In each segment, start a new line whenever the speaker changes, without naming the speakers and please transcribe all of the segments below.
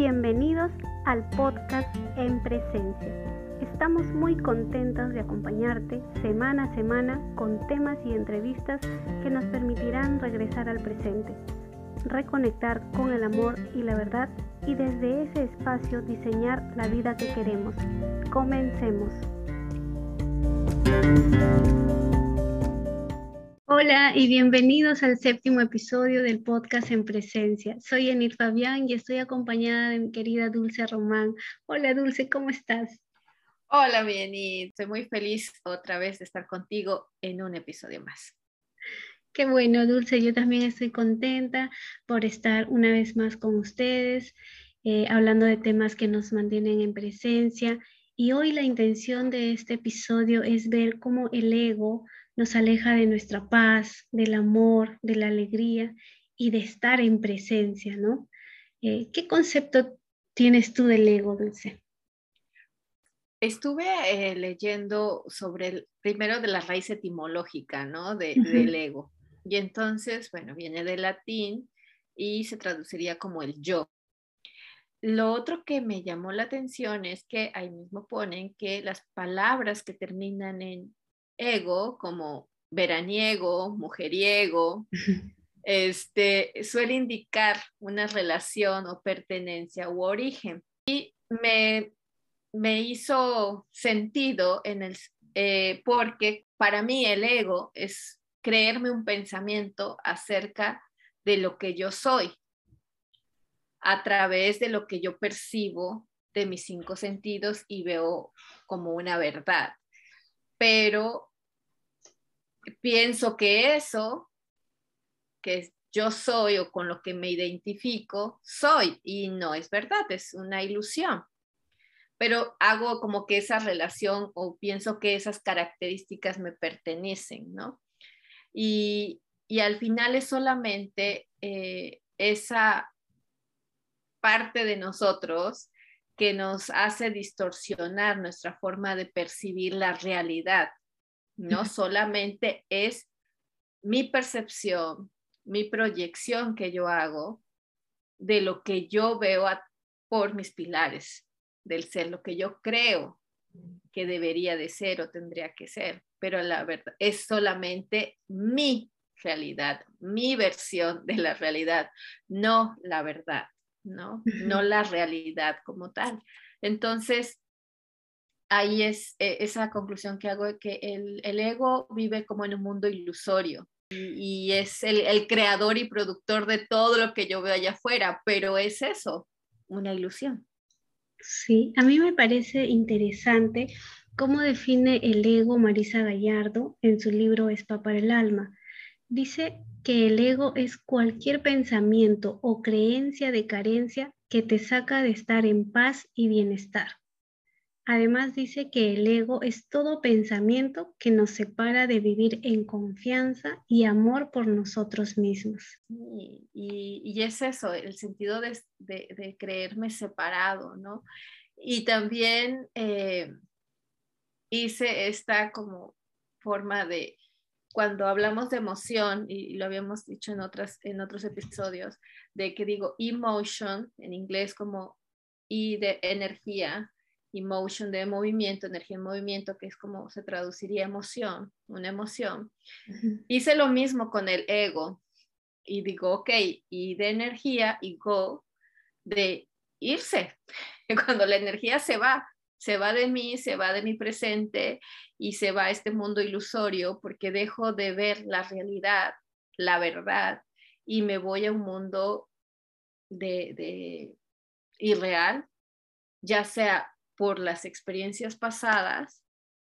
Bienvenidos al podcast En Presencia. Estamos muy contentos de acompañarte semana a semana con temas y entrevistas que nos permitirán regresar al presente, reconectar con el amor y la verdad y desde ese espacio diseñar la vida que queremos. Comencemos. Hola y bienvenidos al séptimo episodio del podcast En Presencia. Soy Enir Fabián y estoy acompañada de mi querida Dulce Román. Hola Dulce, ¿cómo estás?
Hola, bien, estoy muy feliz otra vez de estar contigo en un episodio más.
Qué bueno, Dulce, yo también estoy contenta por estar una vez más con ustedes, eh, hablando de temas que nos mantienen en presencia. Y hoy la intención de este episodio es ver cómo el ego nos aleja de nuestra paz, del amor, de la alegría y de estar en presencia, ¿no? Eh, ¿Qué concepto tienes tú del ego, Dulce?
Estuve eh, leyendo sobre el primero de la raíz etimológica, ¿no? De, Del ego. Y entonces, bueno, viene del latín y se traduciría como el yo. Lo otro que me llamó la atención es que ahí mismo ponen que las palabras que terminan en ego, como veraniego, mujeriego, este, suele indicar una relación o pertenencia u origen. Y me, me hizo sentido en el, eh, porque para mí el ego es creerme un pensamiento acerca de lo que yo soy a través de lo que yo percibo de mis cinco sentidos y veo como una verdad. Pero pienso que eso que yo soy o con lo que me identifico, soy y no es verdad, es una ilusión. Pero hago como que esa relación o pienso que esas características me pertenecen, ¿no? Y, al final es solamente eh, esa parte de nosotros que nos hace distorsionar nuestra forma de percibir la realidad no solamente es mi percepción, mi proyección que yo hago de lo que yo veo por mis pilares del ser, lo que yo creo que debería de ser o tendría que ser, pero la verdad es solamente mi realidad, mi versión de la realidad, no la verdad, ¿no? No la realidad como tal. Entonces, ahí es eh, esa conclusión que hago de que el, ego vive como en un mundo ilusorio y, es el, creador y productor de todo lo que yo veo allá afuera, pero es eso, una ilusión.
Sí, a mí me parece interesante cómo define el ego Marisa Gallardo en su libro Espa para el alma. Dice que el ego es cualquier pensamiento o creencia de carencia que te saca de estar en paz y bienestar. Además dice que el ego es todo pensamiento que nos separa de vivir en confianza y amor por nosotros mismos.
Y, es eso, el sentido de, creerme separado, ¿no? Y también eh, hice esta como forma de, cuando hablamos de emoción, y lo habíamos dicho en, otras, en otros episodios, de que digo emotion, en inglés como y de energía, emotion de movimiento, energía en movimiento, que es como se traduciría emoción, una emoción. Hice lo mismo con el ego y digo, ok, y de energía y go de irse. Cuando la energía se va, se va de mí, se va de mi presente y se va a este mundo ilusorio porque dejo de ver la realidad, la verdad y me voy a un mundo de, de irreal, ya sea por las experiencias pasadas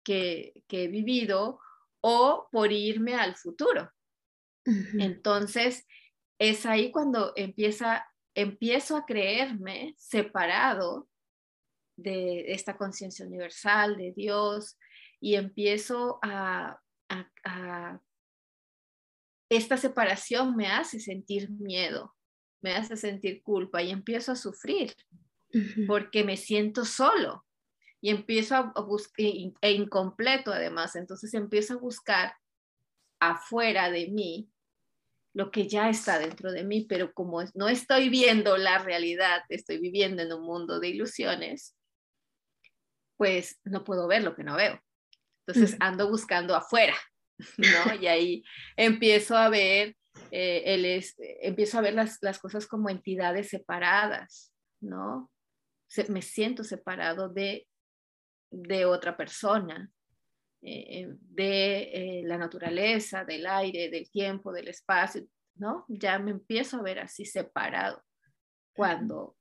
que, he vivido o por irme al futuro. Entonces, es ahí cuando empieza, empiezo a creerme separado de esta conciencia universal, de Dios, y empiezo a, Esta separación me hace sentir miedo, me hace sentir culpa y empiezo a sufrir porque me siento solo y empiezo a, buscar, e incompleto además, entonces empiezo a buscar afuera de mí lo que ya está dentro de mí, pero como no estoy viendo la realidad, estoy viviendo en un mundo de ilusiones, pues no puedo ver lo que no veo. Entonces ando buscando afuera, ¿no? Y ahí empiezo a ver, eh, empiezo a ver las, cosas como entidades separadas, ¿no? Me siento separado de, de otra persona, eh, de eh, la naturaleza, del aire, del tiempo, del espacio, ¿no? Ya me empiezo a ver así separado cuando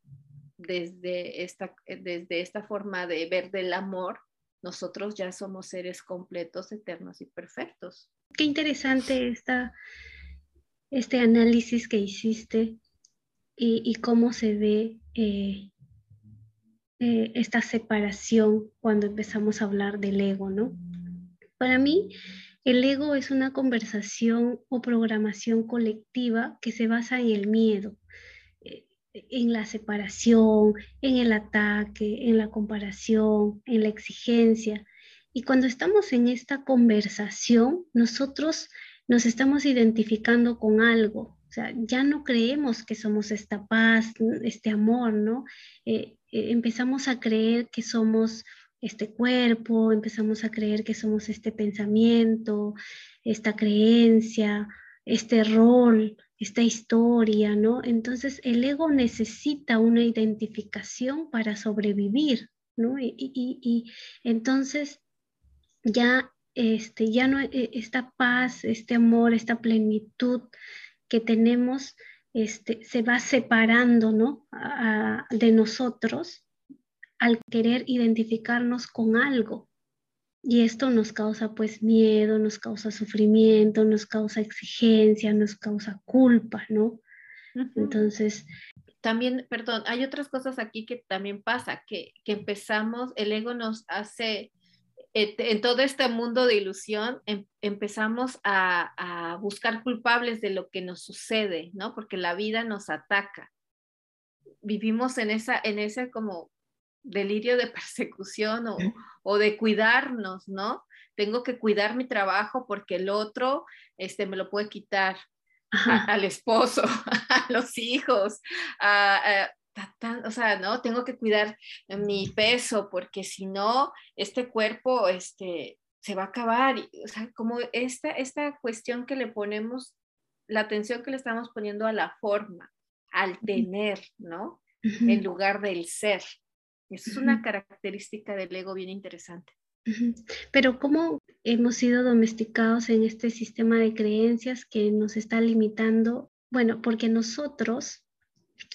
desde esta, desde esta forma de ver del amor, nosotros ya somos seres completos, eternos y perfectos.
Qué interesante esta, este análisis que hiciste y, cómo se ve eh, esta separación cuando empezamos a hablar del ego, ¿no? Para mí, el ego es una conversación o programación colectiva que se basa en el miedo, eh, en la separación, en el ataque, en la comparación, en la exigencia. Y cuando estamos en esta conversación, nosotros nos estamos identificando con algo. Ya no creemos que somos esta paz, este amor, ¿no? Eh, eh, empezamos a creer que somos este cuerpo, empezamos a creer que somos este pensamiento, esta creencia, este rol, esta historia, ¿no? Entonces el ego necesita una identificación para sobrevivir, ¿no? Y, entonces ya, este, ya no, e, esta paz, este amor, esta plenitud que tenemos, este, se va separando, ¿no? de nosotros al querer identificarnos con algo. Y esto nos causa pues miedo, nos causa sufrimiento, nos causa exigencia, nos causa culpa, ¿no? Entonces...
También, perdón, hay otras cosas aquí que también pasa, que, empezamos, el ego nos hace, en todo este mundo de ilusión, em, empezamos a, a, buscar culpables de lo que nos sucede, ¿no? Porque la vida nos ataca. Vivimos en esa, en ese como delirio de persecución o, de cuidarnos, ¿no? Tengo que cuidar mi trabajo porque el otro este, me lo puede quitar al esposo, a los hijos, o sea, ¿no? Tengo que cuidar mi peso porque si no, este cuerpo este, se va a acabar. O sea, como esta, esta cuestión que le ponemos, la atención que le estamos poniendo a la forma, al tener, ¿no? En lugar del ser. Esa es una característica del ego bien interesante.
Pero ¿cómo hemos sido domesticados en este sistema de creencias que nos está limitando? Bueno, porque nosotros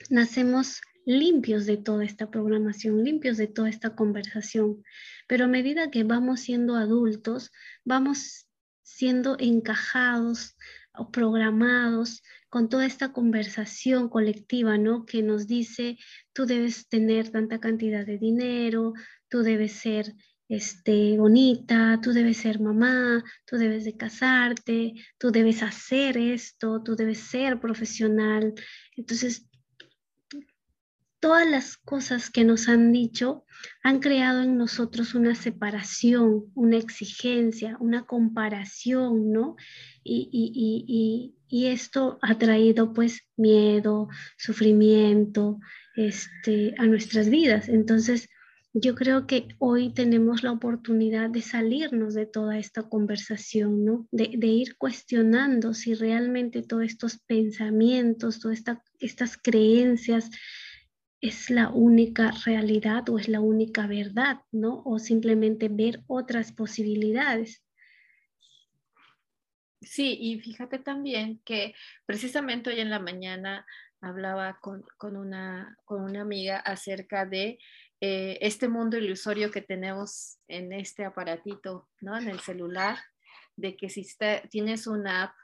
nacemos limpios de toda esta programación, limpios de toda esta conversación, pero a medida que vamos siendo adultos, vamos siendo encajados o programados con toda esta conversación colectiva, ¿no? Que nos dice, tú debes tener tanta cantidad de dinero, tú debes ser este, bonita, tú debes ser mamá, tú debes de casarte, tú debes hacer esto, tú debes ser profesional. Entonces, todas las cosas que nos han dicho han creado en nosotros una separación, una exigencia, una comparación, ¿no? y, y esto ha traído pues miedo, sufrimiento este, a nuestras vidas. Entonces, yo creo que hoy tenemos la oportunidad de salirnos de toda esta conversación, ¿no? De, ir cuestionando si realmente todos estos pensamientos, todas estas creencias es la única realidad o es la única verdad, ¿no? O simplemente ver otras posibilidades.
Sí, y fíjate también que precisamente hoy en la mañana hablaba con, una, con una amiga acerca de eh, este mundo ilusorio que tenemos en este aparatito, ¿no? En el celular, de que si tienes una app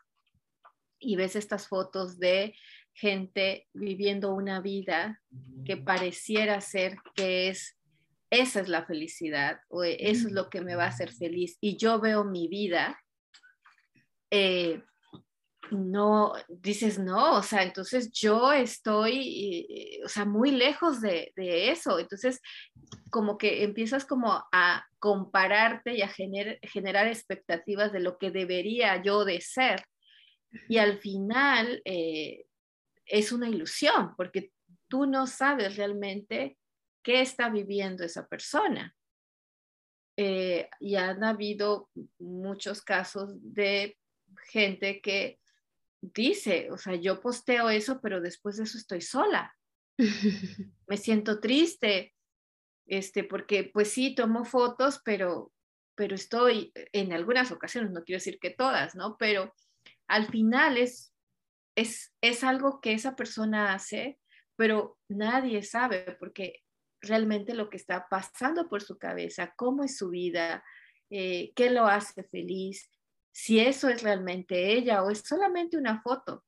y ves estas fotos de gente viviendo una vida que pareciera ser que es, esa es la felicidad o eso es lo que me va a hacer feliz y yo veo mi vida eh, no, dices, no, o sea, entonces yo estoy, eh, o sea, muy lejos de, eso. Entonces, como que empiezas como a compararte y a generar expectativas de lo que debería yo de ser. Y al final eh, es una ilusión, porque tú no sabes realmente qué está viviendo esa persona. Eh, y han habido muchos casos de gente que dice, o sea, yo posteo eso, pero después de eso estoy sola. Me siento triste, este, porque pues sí, tomo fotos, pero, pero estoy en algunas ocasiones, no quiero decir que todas, ¿no? Pero al final es, es, es algo que esa persona hace, pero nadie sabe porque realmente lo que está pasando por su cabeza, cómo es su vida, eh, qué lo hace feliz, si eso es realmente ella o es solamente una foto,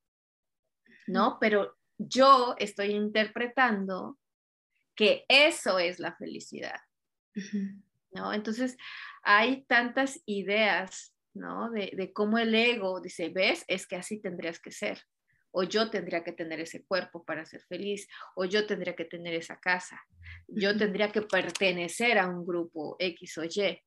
¿no? Pero yo estoy interpretando que eso es la felicidad, ¿no? Entonces, hay tantas ideas, ¿no? De, de cómo el ego dice, ves, es que así tendrías que ser o yo tendría que tener ese cuerpo para ser feliz, o yo tendría que tener esa casa, yo tendría que pertenecer a un grupo X o Y.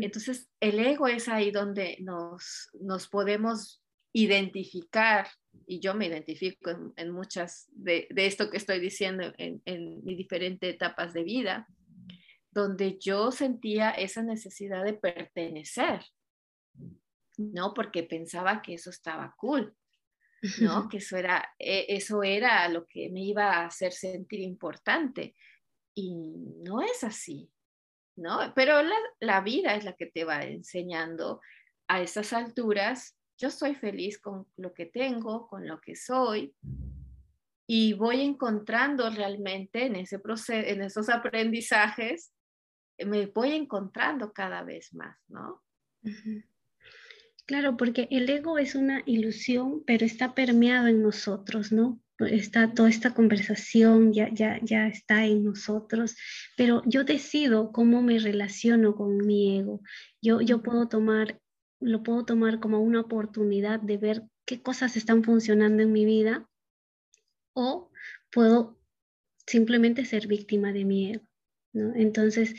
Entonces, el ego es ahí donde nos, nos podemos identificar, y yo me identifico en, muchas de, esto que estoy diciendo en, en mis diferentes etapas de vida, donde yo sentía esa necesidad de pertenecer, ¿no? Porque pensaba que eso estaba cool, ¿no? Que eso era, e, eso era lo que me iba a hacer sentir importante. Y no es así, ¿no? Pero la, vida es la que te va enseñando a esas alturas. Yo soy feliz con lo que tengo, con lo que soy, y voy encontrando realmente en ese proceso, en esos aprendizajes, me voy encontrando cada vez más, ¿no?
Claro, porque el ego es una ilusión, pero está permeado en nosotros, ¿no? está toda esta conversación ya, ya, ya está en nosotros, pero yo decido cómo me relaciono con mi ego. Yo, yo puedo tomar, lo puedo tomar como una oportunidad de ver qué cosas están funcionando en mi vida o puedo simplemente ser víctima de mi ego. ¿no? Entonces,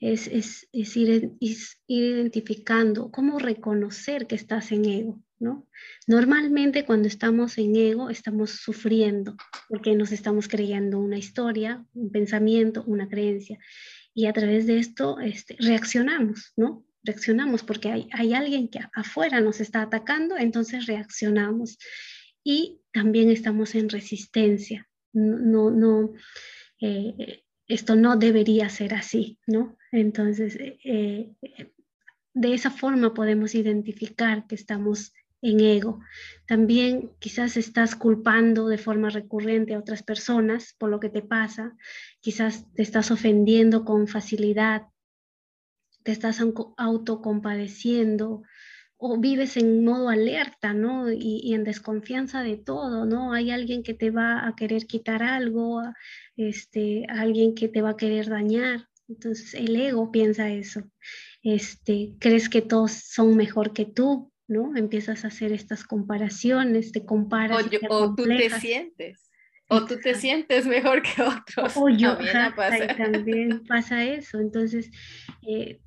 es, es, es ir, ir identificando cómo reconocer que estás en ego. ¿no? Normalmente cuando estamos en ego estamos sufriendo porque nos estamos creyendo una historia, un pensamiento, una creencia y a través de esto este, reaccionamos, ¿no? Reaccionamos porque hay, hay alguien que afuera nos está atacando, entonces reaccionamos y también estamos en resistencia. No, no, eh, esto no debería ser así, ¿no? Entonces, eh, de esa forma podemos identificar que estamos en ego. También quizás estás culpando de forma recurrente a otras personas por lo que te pasa, quizás te estás ofendiendo con facilidad, te estás autocompadeciendo o vives en modo alerta, ¿no? Y, en desconfianza de todo, ¿no? Hay alguien que te va a querer quitar algo, este, alguien que te va a querer dañar. Entonces el ego piensa eso. Este, crees que todos son mejor que tú, ¿no? Empiezas a hacer estas comparaciones, te comparas.
O, tú te sientes, o tú te sientes mejor que otros.
O yo, también, pasa. también pasa eso. Entonces, eh,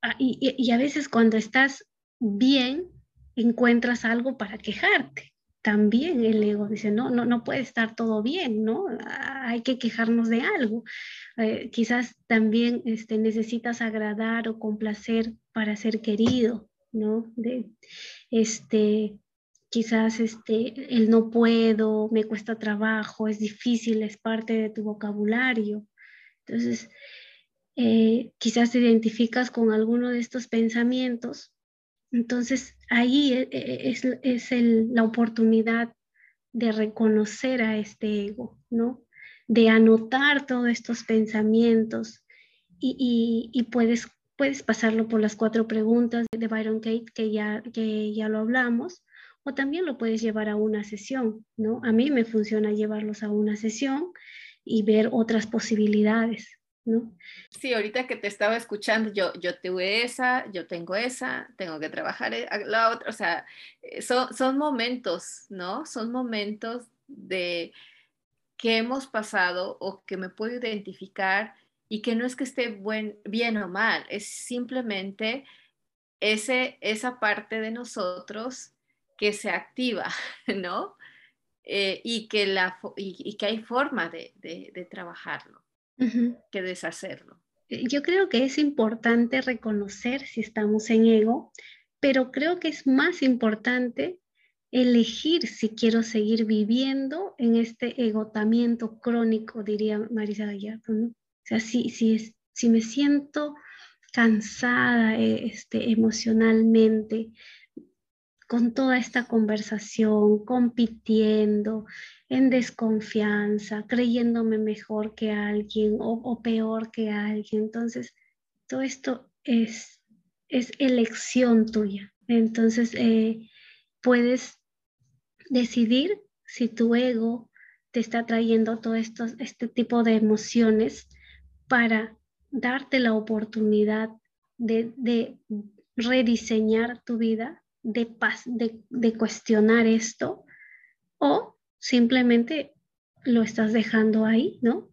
ah, y, a veces cuando estás bien, encuentras algo para quejarte. También el ego dice, no, no, no puede estar todo bien, ¿no? Ah, hay que quejarnos de algo. Eh, quizás también este, necesitas agradar o complacer para ser querido, ¿no? De, este, quizás este, el no puedo, me cuesta trabajo, es difícil, es parte de tu vocabulario. Entonces, eh, quizás te identificas con alguno de estos pensamientos. Entonces, ahí e, e, es, la oportunidad de reconocer a este ego, ¿no? De anotar todos estos pensamientos y puedes puedes pasarlo por las cuatro preguntas de Byron Kate, que ya, que ya lo hablamos, o también lo puedes llevar a una sesión, ¿no? A mí me funciona llevarlos a una sesión y ver otras posibilidades,
Sí, ahorita que te estaba escuchando, yo, yo tuve esa, yo tengo esa, tengo que trabajar e, la otra, o sea, eh, son, son momentos, ¿no? Son momentos de que hemos pasado o que me puedo identificar y que no es que esté buen, bien o mal, es simplemente ese, esa parte de nosotros que se activa, ¿no? Eh, y, que la, y, que hay forma de, trabajarlo, que deshacerlo.
Yo creo que es importante reconocer si estamos en ego, pero creo que es más importante elegir si quiero seguir viviendo en este egotamiento crónico, diría Marisa Gallardo. ¿no? O sea, si, si, si me siento cansada eh, este, emocionalmente con toda esta conversación, compitiendo, en desconfianza, creyéndome mejor que alguien o, peor que alguien. Entonces, todo esto es, es elección tuya. Entonces, eh, puedes decidir si tu ego te está trayendo todo esto, este tipo de emociones para darte la oportunidad de, rediseñar tu vida, de, de, de cuestionar esto, o simplemente lo estás dejando ahí, ¿no?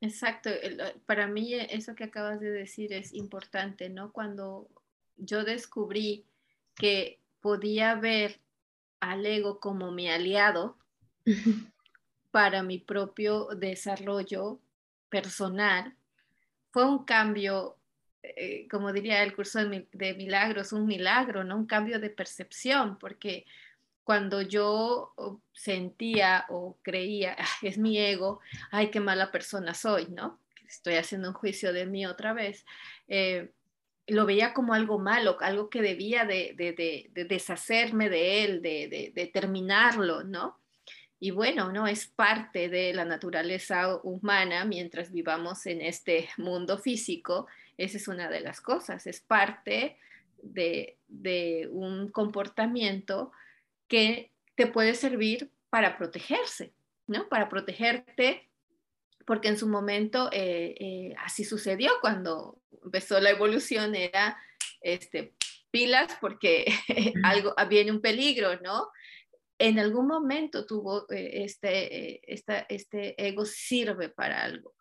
Exacto, para mí eso que acabas de decir es importante, ¿no? Cuando yo descubrí que podía ver al ego como mi aliado para mi propio desarrollo personal, fue un cambio, eh, como diría el curso de, de, milagros, un milagro, ¿no? Un cambio de percepción, porque cuando yo sentía o creía, es mi ego, ay, qué mala persona soy, ¿no? Estoy haciendo un juicio de mí otra vez. Eh, lo veía como algo malo, algo que debía de, deshacerme de él, de, terminarlo, ¿no? Y bueno, ¿no? Es parte de la naturaleza humana mientras vivamos en este mundo físico. Esa es una de las cosas, es parte de, un comportamiento que te puede servir para protegerse, ¿no? Para protegerte, porque en su momento eh, eh, así sucedió cuando empezó la evolución, era este, pilas porque algo, viene un peligro, ¿no? En algún momento tuvo eh, este, este ego sirve para algo.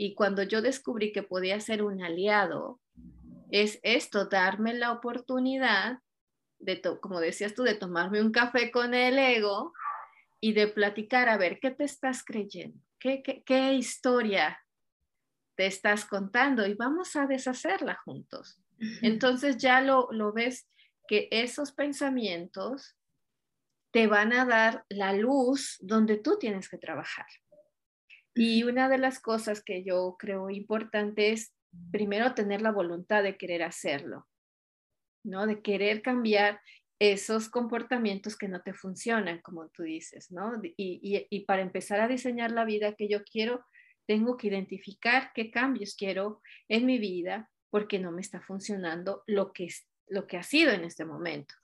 Y cuando yo descubrí que podía ser un aliado, es esto, darme la oportunidad de, como decías tú, de tomarme un café con el ego y de platicar, a ver, ¿qué te estás creyendo? ¿Qué, qué, historia te estás contando? Y vamos a deshacerla juntos. Entonces ya lo, lo ves que esos pensamientos te van a dar la luz donde tú tienes que trabajar. Y una de las cosas que yo creo importante es primero tener la voluntad de querer hacerlo. ¿no? De querer cambiar esos comportamientos que no te funcionan, como tú dices, ¿no? Y, para empezar a diseñar la vida que yo quiero, tengo que identificar qué cambios quiero en mi vida porque no me está funcionando lo que, lo que ha sido en este momento.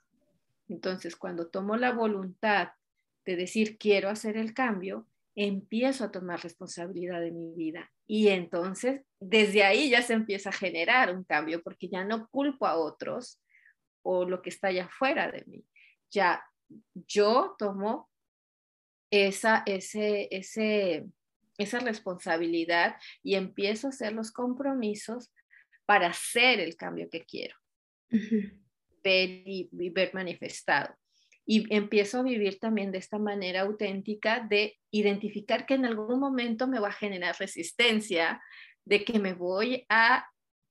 Entonces, cuando tomo la voluntad de decir quiero hacer el cambio, empiezo a tomar responsabilidad de mi vida. Y entonces, desde ahí ya se empieza a generar un cambio porque ya no culpo a otros, o lo que está allá afuera de mí. Ya yo tomo esa, ese, ese, esa responsabilidad y empiezo a hacer los compromisos para hacer el cambio que quiero, ver y, ver manifestado. Y empiezo a vivir también de esta manera auténtica de identificar que en algún momento me va a generar resistencia, de que me voy a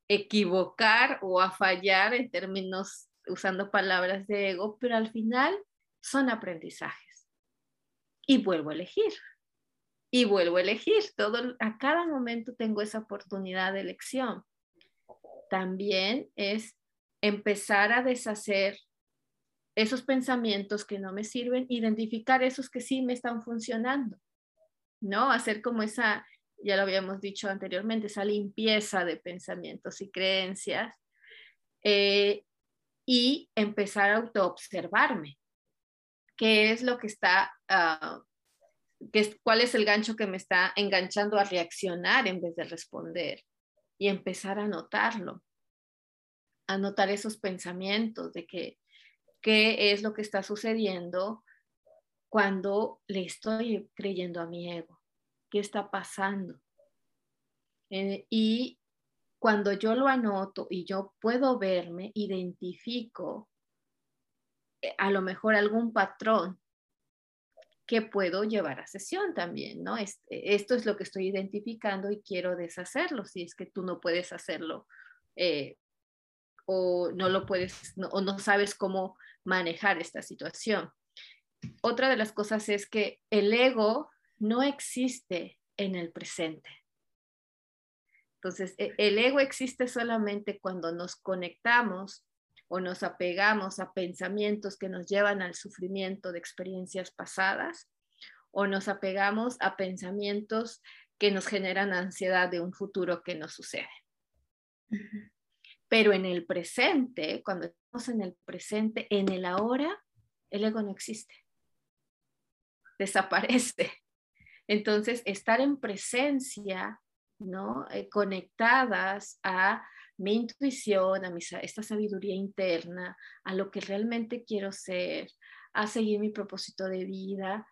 equivocar o a fallar en términos usando palabras de ego, pero al final son aprendizajes. Y vuelvo a elegir. Y vuelvo a elegir. Todo, a cada momento tengo esa oportunidad de elección. También es empezar a deshacer esos pensamientos que no me sirven, identificar esos que sí me están funcionando, ¿no? Hacer como esa, ya lo habíamos dicho anteriormente, esa limpieza de pensamientos y creencias eh, y empezar a autoobservarme. ¿Qué es lo que está, uh, cuál es el gancho que me está enganchando a reaccionar en vez de responder? Y empezar a notarlo, a notar esos pensamientos de que qué es lo que está sucediendo cuando le estoy creyendo a mi ego, qué está pasando. Eh, y cuando yo lo anoto y yo puedo verme, identifico eh, a lo mejor algún patrón que puedo llevar a sesión también, ¿no? esto es lo que estoy identificando y quiero deshacerlo, si es que tú no puedes hacerlo eh, o no lo puedes, o no sabes cómo manejar esta situación. Otra de las cosas es que el ego no existe en el presente. Entonces, e, el ego existe solamente cuando nos conectamos o nos apegamos a pensamientos que nos llevan al sufrimiento de experiencias pasadas o nos apegamos a pensamientos que nos generan ansiedad de un futuro que nos sucede. Pero en el presente, cuando estamos en el presente, en el ahora, el ego no existe. Desaparece. Entonces, estar en presencia, ¿no? Eh, conectadas a mi intuición, a, mi, esta sabiduría interna, a lo que realmente quiero ser, a seguir mi propósito de vida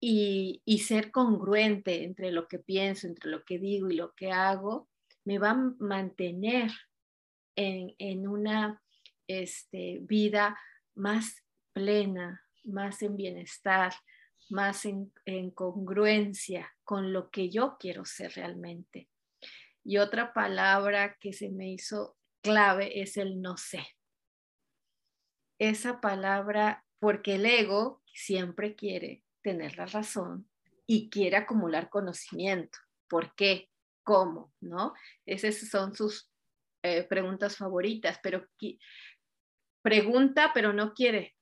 y, y ser congruente entre lo que pienso, entre lo que digo y lo que hago, me va a mantener en, en una este, vida más plena, más en bienestar, más en, en, congruencia con lo que yo quiero ser realmente. Y otra palabra que se me hizo clave es el no sé. Esa palabra, porque el ego siempre quiere tener la razón y quiere acumular conocimiento. ¿Por qué? ¿Cómo? ¿No? Esas son sus eh, preguntas favoritas, pero pregunta, pero no quiere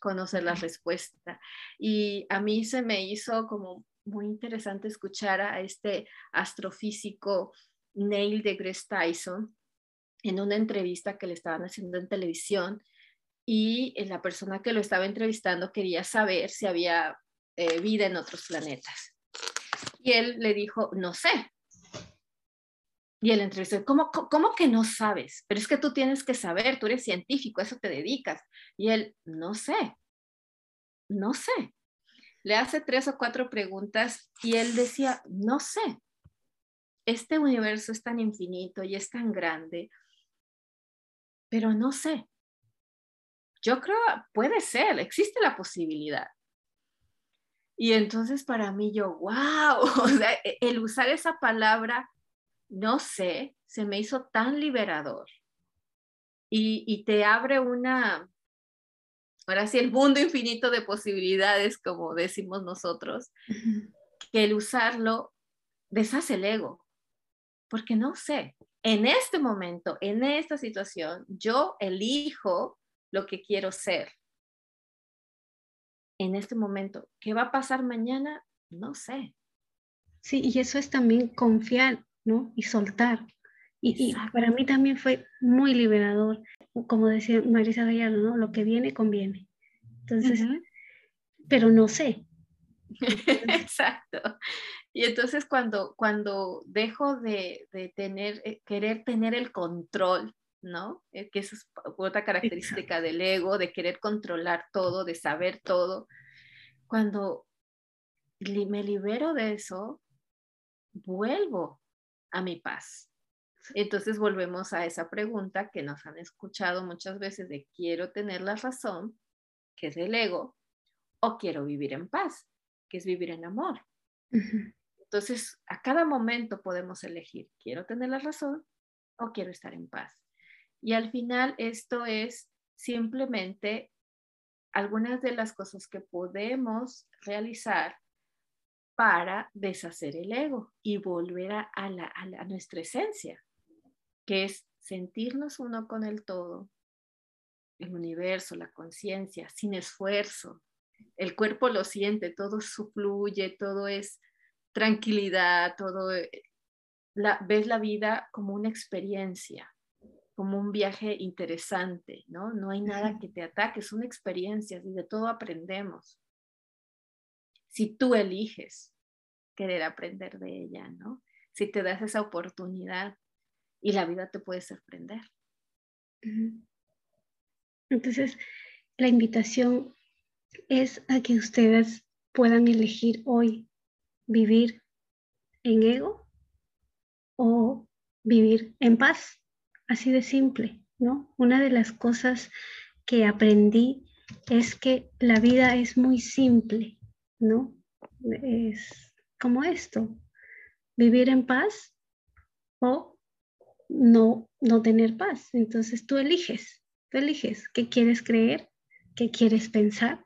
conocer la respuesta. Y a mí se me hizo como muy interesante escuchar a este astrofísico Neil deGrasse Tyson en una entrevista que le estaban haciendo en televisión y eh, la persona que lo estaba entrevistando quería saber si había eh, vida en otros planetas. Y él le dijo, no sé. Y el entrevistador, ¿cómo, ¿cómo que no sabes? Pero es que tú tienes que saber, tú eres científico, a eso te dedicas. Y él, no sé, no sé. Le hace tres o cuatro preguntas y él decía, no sé este universo es tan infinito y es tan grande, pero no sé. Yo creo, puede ser, existe la posibilidad. Y entonces para mí yo, wow, o sea, e, el usar esa palabra, no sé, se me hizo tan liberador. Y, y te abre una, ahora sí, el mundo infinito de posibilidades, como decimos nosotros, que el usarlo deshace el ego porque no sé, en este momento, en esta situación, yo elijo lo que quiero ser. En este momento, ¿qué va a pasar mañana? No sé.
Sí, y eso es también confiar, ¿no? Y soltar. Y, para mí también fue muy liberador, como decía Marisa Gallardo, ¿no? Lo que viene, conviene. Entonces, pero no sé.
Exacto. Y entonces cuando, cuando dejo de, tener, eh, querer tener el control, ¿no? Eh, que esa es otra característica del ego, de querer controlar todo, de saber todo. Cuando me libero de eso, vuelvo a mi paz. Entonces volvemos a esa pregunta que nos han escuchado muchas veces de quiero tener la razón, que es el ego, o quiero vivir en paz, que es vivir en amor. Entonces, a cada momento podemos elegir, quiero tener la razón o quiero estar en paz. Y al final esto es simplemente algunas de las cosas que podemos realizar para deshacer el ego y volver a, a nuestra esencia, que es sentirnos uno con el todo, el universo, la conciencia, sin esfuerzo. El cuerpo lo siente, todo fluye, todo es tranquilidad, todo, eh, la, ves la vida como una experiencia, como un viaje interesante, ¿no? No hay nada que te ataque, son experiencias y de todo aprendemos. Si tú eliges querer aprender de ella, ¿no? Si te das esa oportunidad y la vida te puede sorprender.
Entonces, la invitación es a que ustedes puedan elegir hoy vivir en ego o vivir en paz, así de simple, ¿no? Una de las cosas que aprendí es que la vida es muy simple, ¿no? Es como esto, vivir en paz o no, no tener paz. Entonces tú eliges, tú eliges qué quieres creer, qué quieres pensar,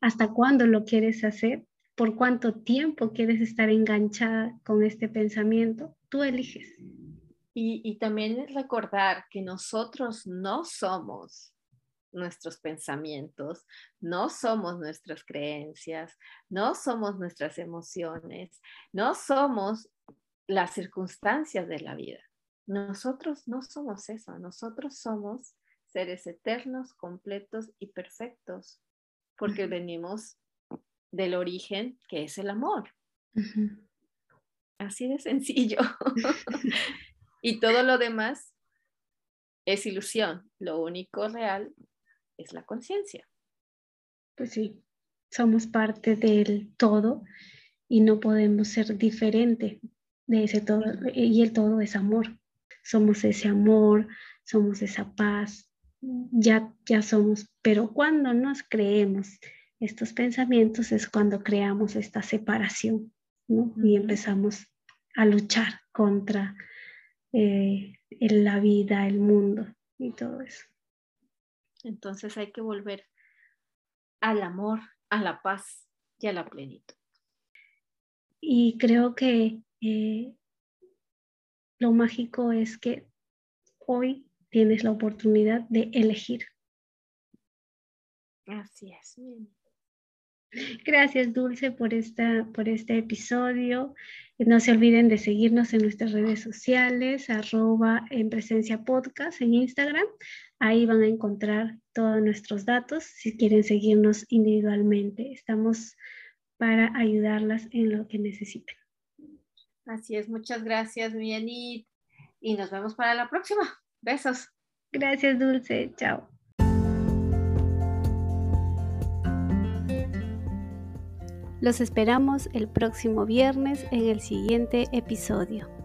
hasta cuándo lo quieres hacer, por cuánto tiempo quieres estar enganchada con este pensamiento, tú eliges.
Y, y también recordar que nosotros no somos nuestros pensamientos, no somos nuestras creencias, no somos nuestras emociones, no somos las circunstancias de la vida. Nosotros no somos eso, nosotros somos seres eternos, completos y perfectos, porque venimos del origen que es el amor. Así de sencillo. y todo lo demás es ilusión. Lo único real es la conciencia.
Pues sí, somos parte del todo y no podemos ser diferente de ese todo. Y el todo es amor. Somos ese amor, somos esa paz, ya, ya somos. Pero cuando nos creemos estos pensamientos es cuando creamos esta separación ¿no? y empezamos a luchar contra eh, la vida, el mundo y todo eso.
Entonces hay que volver al amor, a la paz y a la plenitud.
Y creo que eh, lo mágico es que hoy tienes la oportunidad de elegir.
Así es.
Gracias, Dulce, por, esta, por este episodio. No se olviden de seguirnos en nuestras redes sociales, arroba en presencia podcast en Instagram. Ahí van a encontrar todos nuestros datos si quieren seguirnos individualmente. Estamos para ayudarlas en lo que necesiten.
Así es, muchas gracias, Mianit. Y nos vemos para la próxima. Besos.
Gracias, Dulce. Chao. Los esperamos el próximo viernes en el siguiente episodio.